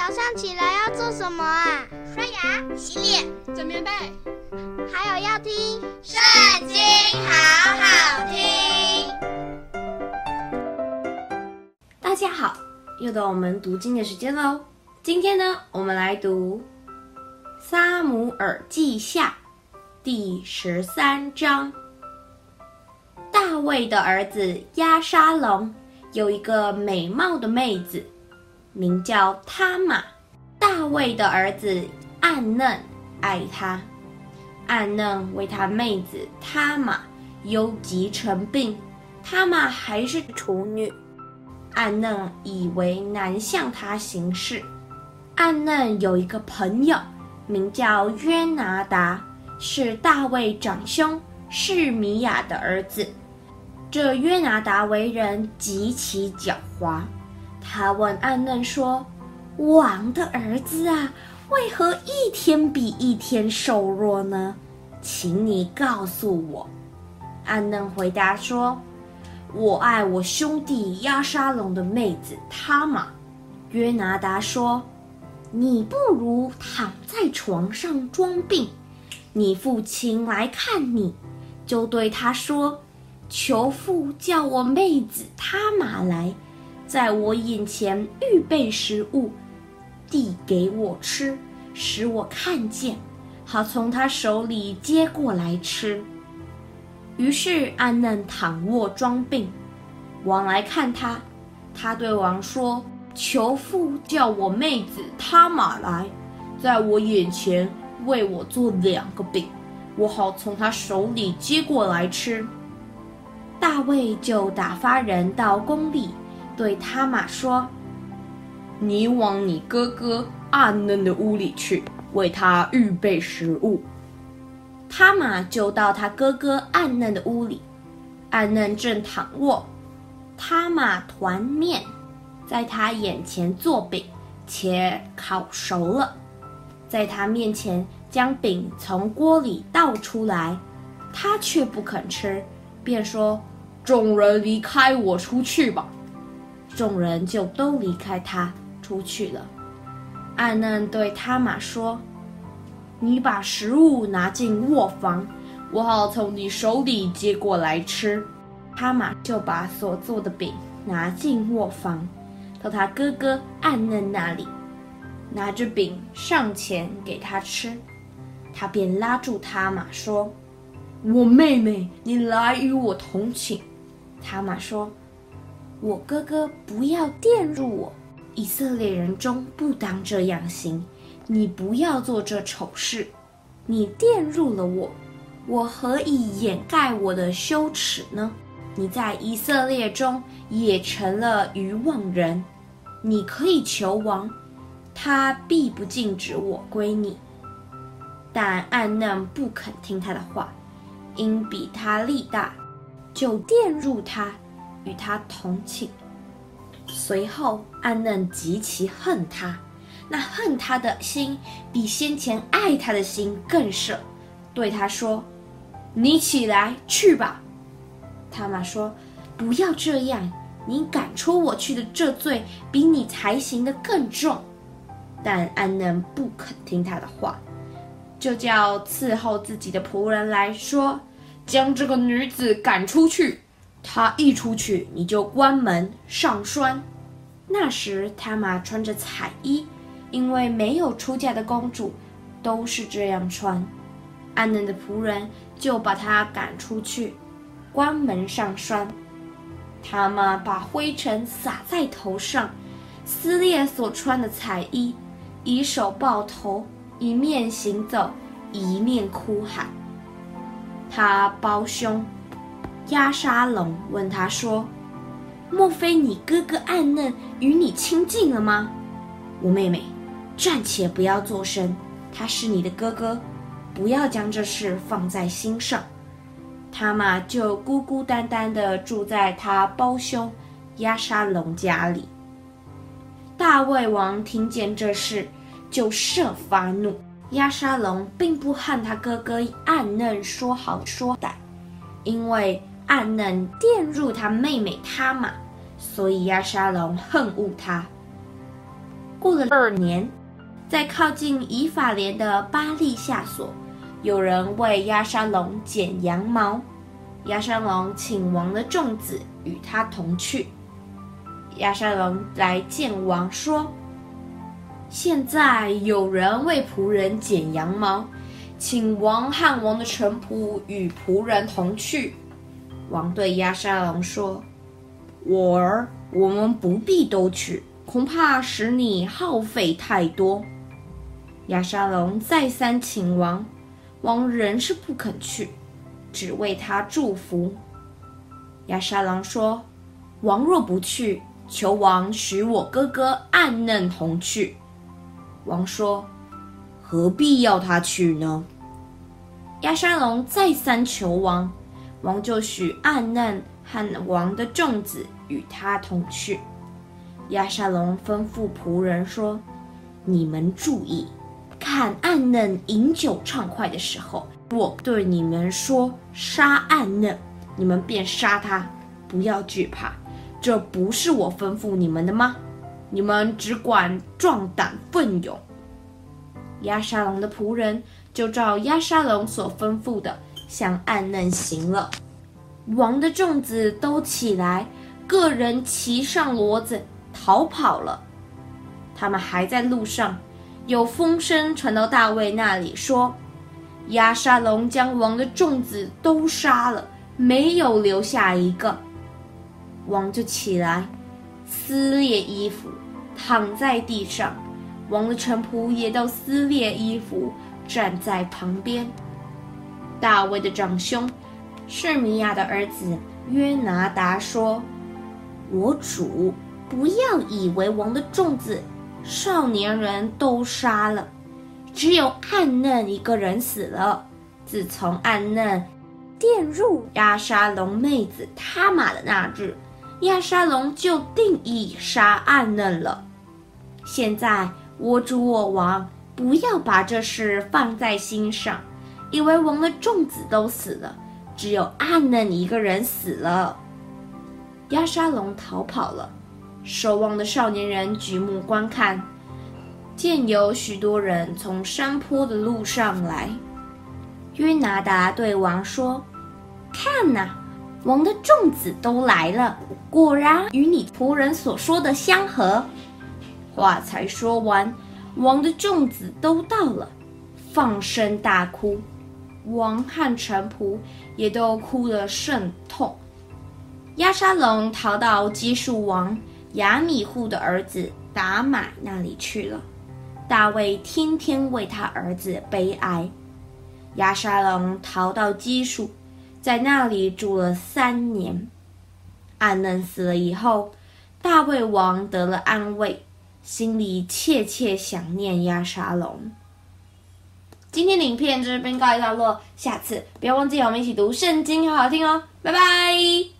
早上起来要做什么啊？刷牙、洗脸、整棉被，还有要听《圣经》，好好听。大家好，又到我们读经的时间喽。今天呢，我们来读《撒母耳记下》第十三章。大卫的儿子押沙龙有一个美貌的妹子，名叫他玛。大卫的儿子暗嫩爱他，暗嫩为他妹子他玛忧急成病。他玛还是处女，暗嫩以为难向他行事。暗嫩有一个朋友，名叫约拿达，是大卫长兄示米亚的儿子。这约拿达为人极其狡猾，他问暗嫩说：“王的儿子啊，为何一天比一天瘦弱呢？请你告诉我。”暗嫩回答说：“我爱我兄弟亚沙龙的妹子他玛。”约拿达说：“你不如躺在床上装病，你父亲来看你，就对他说。”求父叫我妹子他玛来，在我眼前预备食物，递给我吃，使我看见，好从他手里接过来吃。于是安嫩躺卧装病，王来看他，他对王说：“求父叫我妹子他玛来，在我眼前为我做两个饼，我好从他手里接过来吃。”大卫就打发人到宫里，对他玛说：“你往你哥哥暗嫩的屋里去，为他预备食物。”他玛就到他哥哥暗嫩的屋里，暗嫩正躺卧，他玛团面，在他眼前做饼，且烤熟了，在他面前将饼从锅里倒出来，他却不肯吃，便说。众人离开我出去吧，众人就都离开他出去了。暗嫩对他玛说：“你把食物拿进卧房，我好从你手里接过来吃。”他玛就把所做的饼拿进卧房，到他哥哥暗嫩那里，拿着饼上前给他吃，他便拉住他玛说：“我妹妹，你来与我同寝。”他玛说：“我哥哥不要玷辱我，以色列人中不当这样行。你不要做这丑事，你玷辱了我，我何以掩盖我的羞耻呢？你在以色列中也成了愚妄人。你可以求王，他必不禁止我归你。但暗嫩不肯听他的话，因比他力大。”就玷辱他，与他同寝。随后，暗嫩极其恨他，那恨他的心比先前爱他的心更甚，对他说：“你起来去吧。”他玛说：“不要这样，你赶出我去的这罪比你才行的更重。”但安嫩不肯听他的话，就叫伺候自己的仆人来说。将这个女子赶出去，他一出去，你就关门上栓。那时他玛穿着彩衣，因为没有出嫁的公主都是这样穿。暗嫩的仆人就把她赶出去，关门上栓。他玛把灰尘撒在头上，撕裂所穿的彩衣，以手抱头，一面行走，一面哭喊。他包胸押沙龙问他说：“莫非你哥哥暗嫩与你亲近了吗？”我妹妹，暂且不要作声，他是你的哥哥，不要将这事放在心上。他嘛就孤孤单单地住在他胞兄押沙龙家里。大卫王听见这事，就设发怒。押沙龙并不和他哥哥暗嫩说好说歹，因为暗嫩玷辱他妹妹他玛，所以押沙龙恨恶他。过了二年，在靠近以法莲的巴力夏所，有人为押沙龙剪羊毛。押沙龙请王的众子与他同去。押沙龙来见王说：“现在有人为仆人剪羊毛，请王和王的臣仆与仆人同去。”王对亚沙龙说：“我儿，我们不必都去，恐怕使你耗费太多。”亚沙龙再三请王，王仍是不肯去。只为他祝福。亚沙龙说：“王若不去，求王许我哥哥暗嫩同去。”王说：“何必要他去呢？”亚沙龙再三求王，王就许暗嫩和王的众子与他同去。亚沙龙吩咐仆人说：“你们注意，看暗嫩饮酒畅快的时候。”我对你们说，杀暗嫩，你们便杀他，不要惧怕。这不是我吩咐你们的吗？你们只管壮胆奋勇。亚沙龙的仆人就照亚沙龙所吩咐的，向暗嫩行了。王的众子都起来，各人骑上骡子逃跑了。他们还在路上，有风声传到大卫那里，说。押沙龙将王的众子都杀了，没有留下一个。王就起来，撕裂衣服，躺在地上。王的臣仆也都撕裂衣服，站在旁边。大卫的长兄示米亚的儿子约拿达说：“我主不要以为王的众子、少年人都杀了。”只有暗嫩一个人死了。自从暗嫩玷入亚沙龙妹子他玛的那日，亚沙龙就定意杀暗嫩了。现在我主我王不要把这事放在心上，以为王的众子都死了，只有暗嫩一个人死了。押沙龙逃跑了，守望的少年人举目观看。见有许多人从山坡的路上来，约拿达对王说：“看哪，王的众子都来了，果然与你仆人所说的相合。”话才说完，王的众子都到了，放声大哭，王和臣仆也都哭得甚痛。押沙龙逃到基述王亚米户的儿子达买那里去了。大卫天天为他儿子悲哀。押沙龙逃到基述，在那里住了三年。暗嫩死了以后，大卫王得了安慰，心里切切想念押沙龙。今天的影片就是边告一段落，下次不要忘记我们一起读圣经，好好听哦，拜拜。